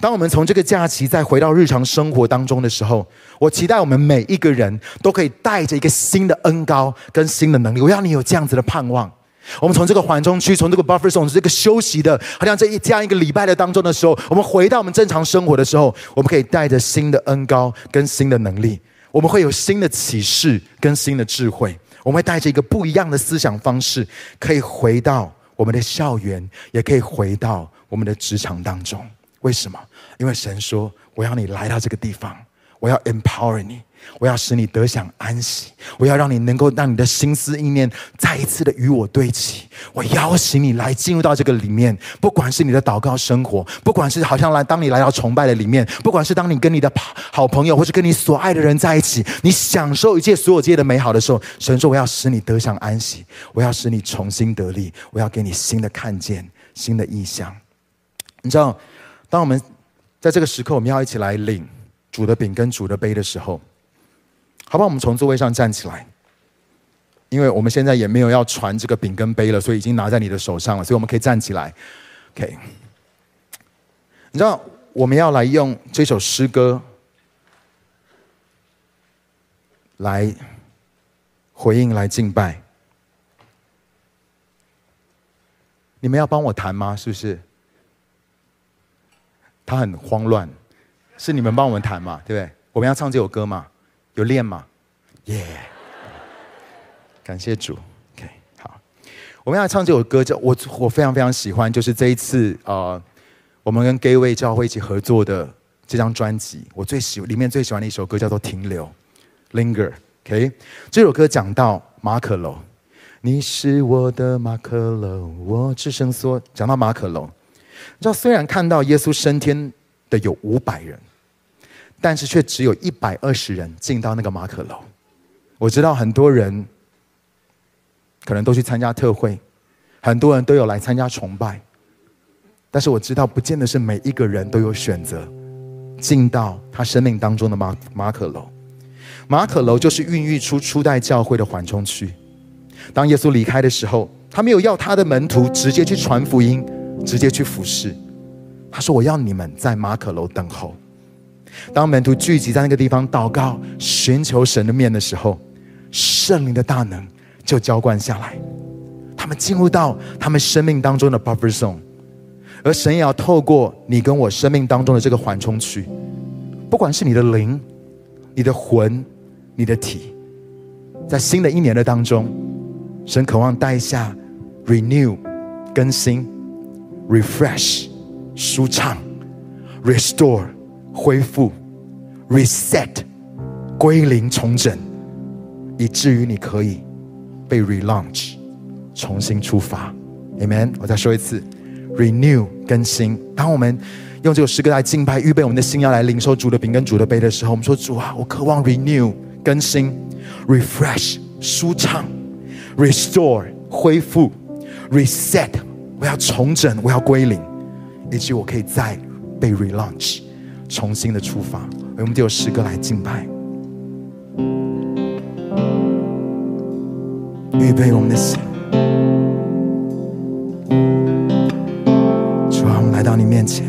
当我们从这个假期再回到日常生活当中的时候，我期待我们每一个人都可以带着一个新的恩膏跟新的能力。我要你有这样子的盼望。我们从这个缓冲区，从这个 buffer zone，这个休息的，好像这一这样一个礼拜的当中的时候，我们回到我们正常生活的时候，我们可以带着新的恩膏跟新的能力，我们会有新的启示跟新的智慧。我们会带着一个不一样的思想方式，可以回到我们的校园，也可以回到我们的职场当中。为什么？因为神说：“我要你来到这个地方，我要 empower 你。”我要使你得享安息，我要让你能够让你的心思意念再一次的与我对齐。我邀请你来进入到这个里面，不管是你的祷告生活，不管是好像来当你来到崇拜的里面，不管是当你跟你的好朋友或是跟你所爱的人在一起，你享受一切所有一切的美好的时候，神说：“我要使你得享安息，我要使你重新得力，我要给你新的看见、新的意象。”你知道，当我们在这个时刻，我们要一起来领主的饼跟主的杯的时候。好不好？我们从座位上站起来，因为我们现在也没有要传这个饼跟杯了，所以已经拿在你的手上了，所以我们可以站起来。OK，你知道我们要来用这首诗歌来回应、来敬拜。你们要帮我弹吗？是不是？他很慌乱，是你们帮我们弹嘛？对不对？我们要唱这首歌嘛？有练吗？耶、yeah！感谢主。OK，好，我们要唱这首歌，叫我我非常非常喜欢，就是这一次呃，我们跟 Gateway 教会一起合作的这张专辑，我最喜里面最喜欢的一首歌叫做《停留》（Linger）。OK，这首歌讲到马可楼，你是我的马可楼，我只剩说讲到马可楼，你知道虽然看到耶稣升天的有五百人。但是却只有一百二十人进到那个马可楼。我知道很多人可能都去参加特会，很多人都有来参加崇拜。但是我知道，不见得是每一个人都有选择进到他生命当中的马马可楼。马可楼就是孕育出初代教会的缓冲区。当耶稣离开的时候，他没有要他的门徒直接去传福音，直接去服侍。他说：“我要你们在马可楼等候。”当门徒聚集在那个地方祷告、寻求神的面的时候，圣灵的大能就浇灌下来。他们进入到他们生命当中的 buffer zone，而神也要透过你跟我生命当中的这个缓冲区，不管是你的灵、你的魂、你的体，在新的一年的当中，神渴望带下 renew 更新、refresh 舒畅、restore。恢复，reset，归零重整，以至于你可以被 relaunch，重新出发。Amen。我再说一次，renew 更新。当我们用这首诗歌来敬拜，预备我们的心要来领受主的饼跟主的杯的时候，我们说主啊，我渴望 renew 更新，refresh 舒畅，restore 恢复，reset 我要重整，我要归零，以及我可以再被 relaunch。重新的出发，我们就有诗歌来敬拜，预备我们的心，主啊，我们来到你面前，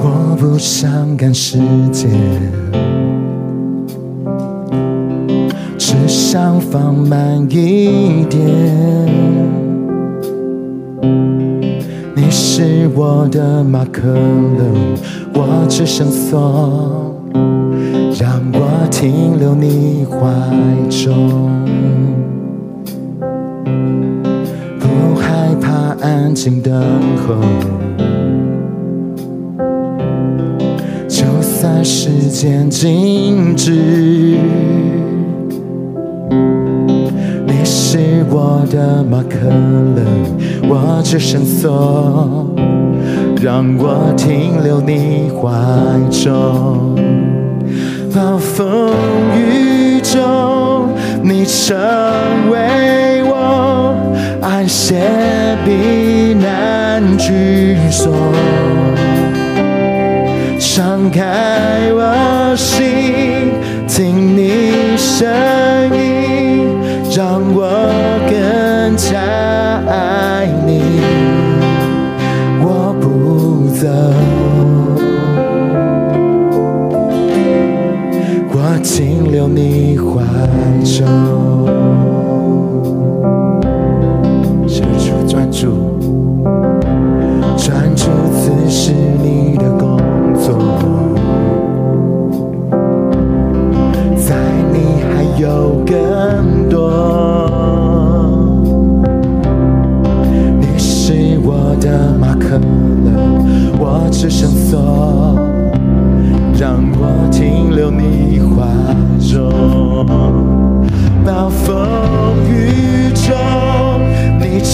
我不想赶时间，只想放慢一点。是我的马可龙，我只剩缩，让我停留你怀中，不害怕安静等候，就算时间静止，是我的马可勒，我只伸缩，让我停留你怀中。暴风雨中，你成为我安歇避难居所，敞开我心，听你声音，让我更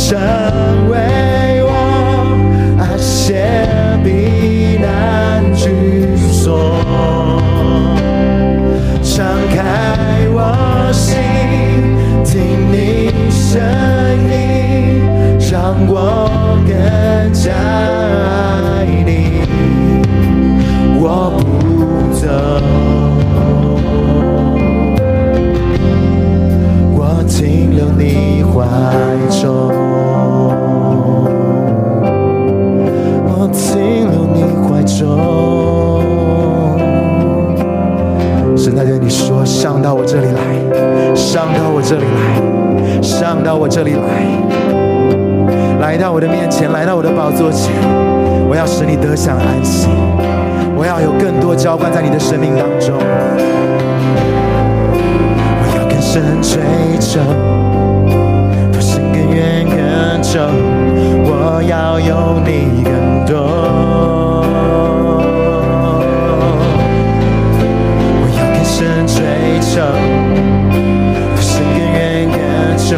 你这里来，来到我的面前，来到我的宝座前，我要使你得享安息，我要有更多浇灌在你的生命当中。我要更深追求，不是更远更久，我要有你更多。我要更深追求，不是更远更久，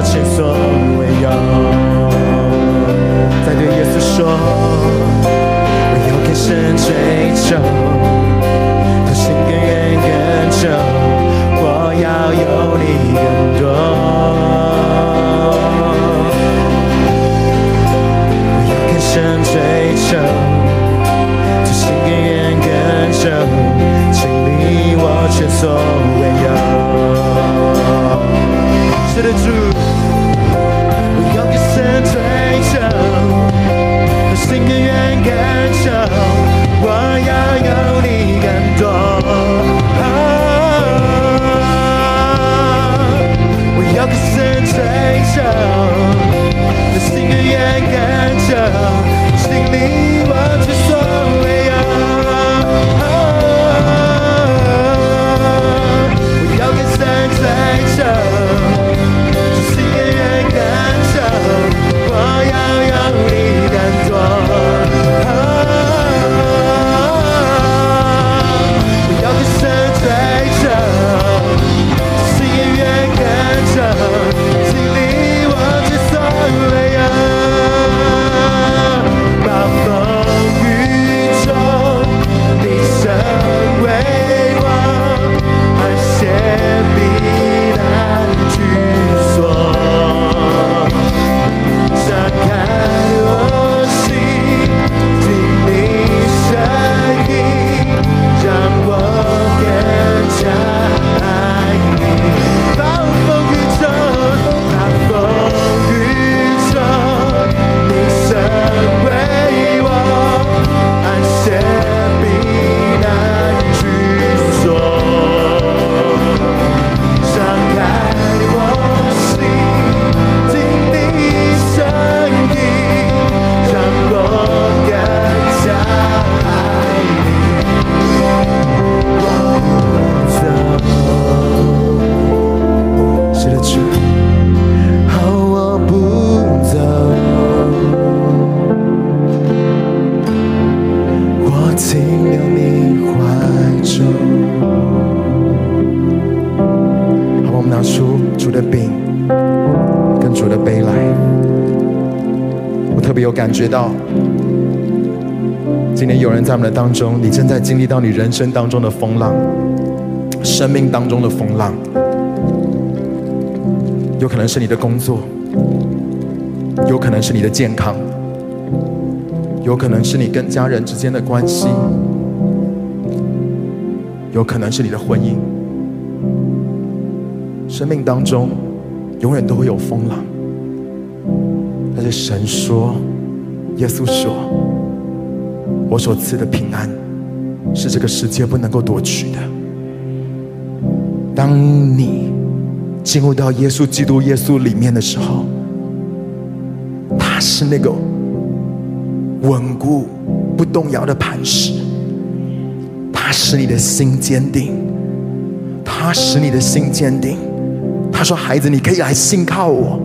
我前所未有。在对耶稣说，我要更深追求，不是更远更久。我要有你更多，我要更深追求，这心更远更久，请你我前所未有。是的，主，我要更深追求，这心更远更久，我要有你更多。要更在我们的当中，你正在经历到你人生当中的风浪，生命当中的风浪，有可能是你的工作，有可能是你的健康，有可能是你跟家人之间的关系，有可能是你的婚姻。生命当中永远都会有风浪，但是神说，耶稣说，我所赐的平安是这个世界不能够夺取的。当你进入到耶稣基督耶稣里面的时候，他是那个稳固不动摇的磐石，他使你的心坚定，他使你的心坚定。他说：“孩子，你可以来信靠我，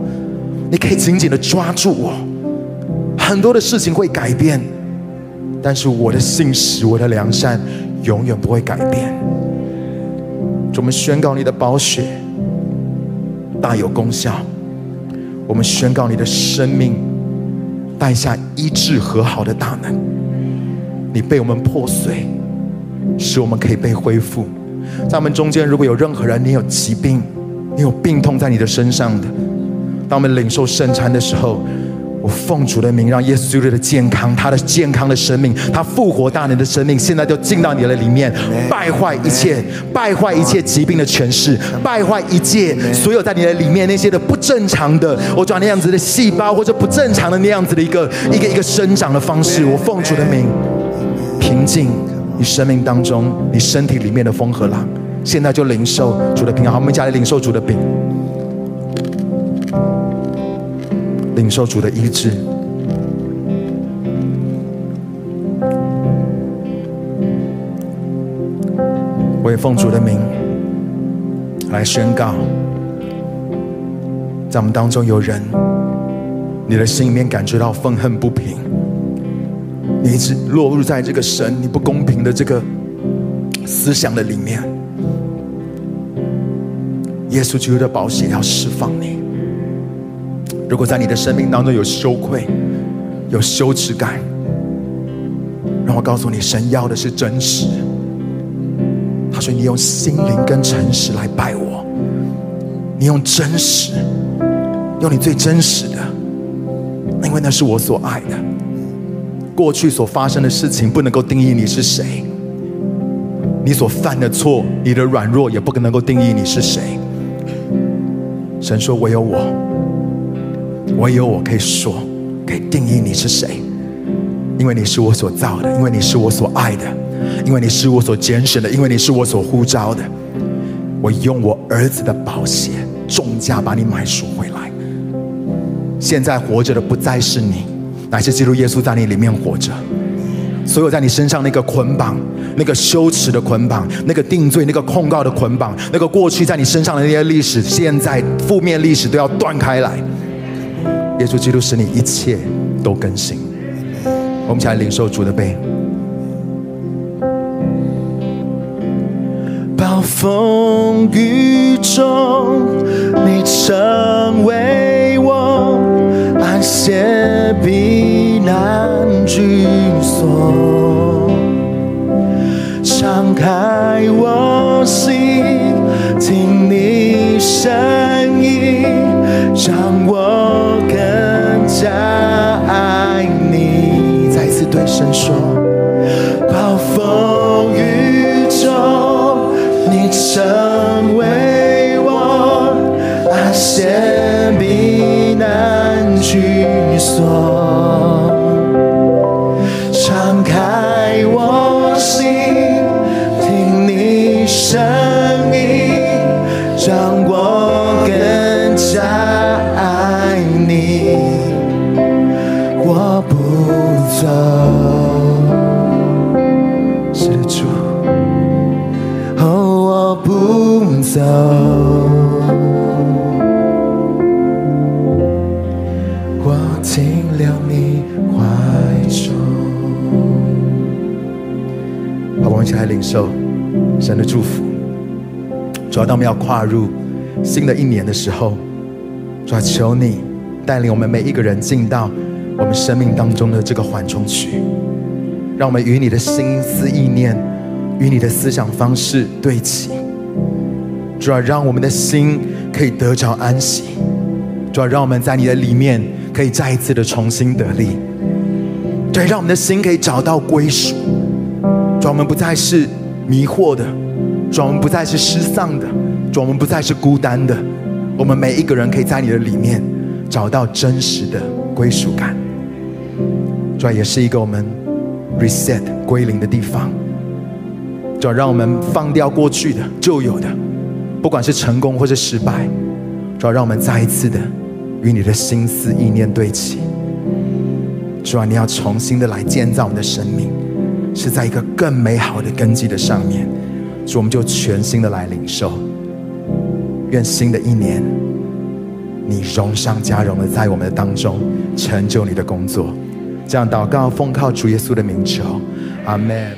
你可以紧紧的抓住我。很多的事情会改变，但是我的信实、我的良善永远不会改变。我们宣告你的宝血大有功效，我们宣告你的生命带下医治和好的大能。你被我们破碎，使我们可以被恢复。在我们中间，如果有任何人你有疾病，你有病痛在你的身上的，当我们领受圣餐的时候，我奉主的名，让耶稣基督的健康，他的健康的生命，他复活大能的生命，现在就进到你的里面，败坏一切，败坏一切疾病的权势，败坏一切所有在你的里面那些的不正常的，我抓那样子的细胞或者不正常的那样子的一个一个一个生长的方式，我奉主的名，平静你生命当中你身体里面的风和浪。现在就领受主的平安，好，我们一起来领受主的饼，领受主的医治。我也奉主的名来宣告，在我们当中有人，你的心里面感觉到愤恨不平，你一直落入在这个神你不公平的这个思想的里面。耶稣基督的宝血要释放你。如果在你的生命当中有羞愧、有羞耻感，让我告诉你，神要的是真实。他说：“你用心灵跟诚实来拜我，你用真实，用你最真实的，因为那是我所爱的。过去所发生的事情不能够定义你是谁，你所犯的错、你的软弱也不可能够定义你是谁。”神说：“唯有我，唯有我可以说，可以定义你是谁，因为你是我所造的，因为你是我所爱的，因为你是我所拣选的，因为你是我所呼召的。我用我儿子的宝血重价把你买赎回来。现在活着的不再是你，乃是基督耶稣在你里面活着。所有在你身上那个捆绑。”那个羞耻的捆绑，那个定罪、那个控告的捆绑，那个过去在你身上的那些历史，现在负面历史都要断开来。耶稣基督使你一切都更新。我们起来领受主的杯。暴风雨中，你成为我安歇避难居所。敞开我心，听你声音，让我他爱你。再次对神说：暴风雨中，你成为我那些避难居所。神的祝福，主要当我们要跨入新的一年的时候，主要求你带领我们每一个人进到我们生命当中的这个缓冲区，让我们与你的心思意念、与你的思想方式对齐。主要让我们的心可以得着安息，主要让我们在你的里面可以再一次的重新得力。对，让我们的心可以找到归属，主要，我们不再是迷惑的，主，我们不再是失丧的，主，我们不再是孤单的。我们每一个人可以在你的里面找到真实的归属感，主，也是一个我们 reset 归零的地方。主，让我们放掉过去的旧有的，不管是成功或是失败，主，让我们再一次的与你的心思意念对齐。主啊，你要重新的来建造我们的生命，是在一个更美好的根基的上面。所以，我们就全新的来领受。愿新的一年，你荣上加荣的在我们的当中成就你的工作。这样祷告，奉靠主耶稣的名求，阿门。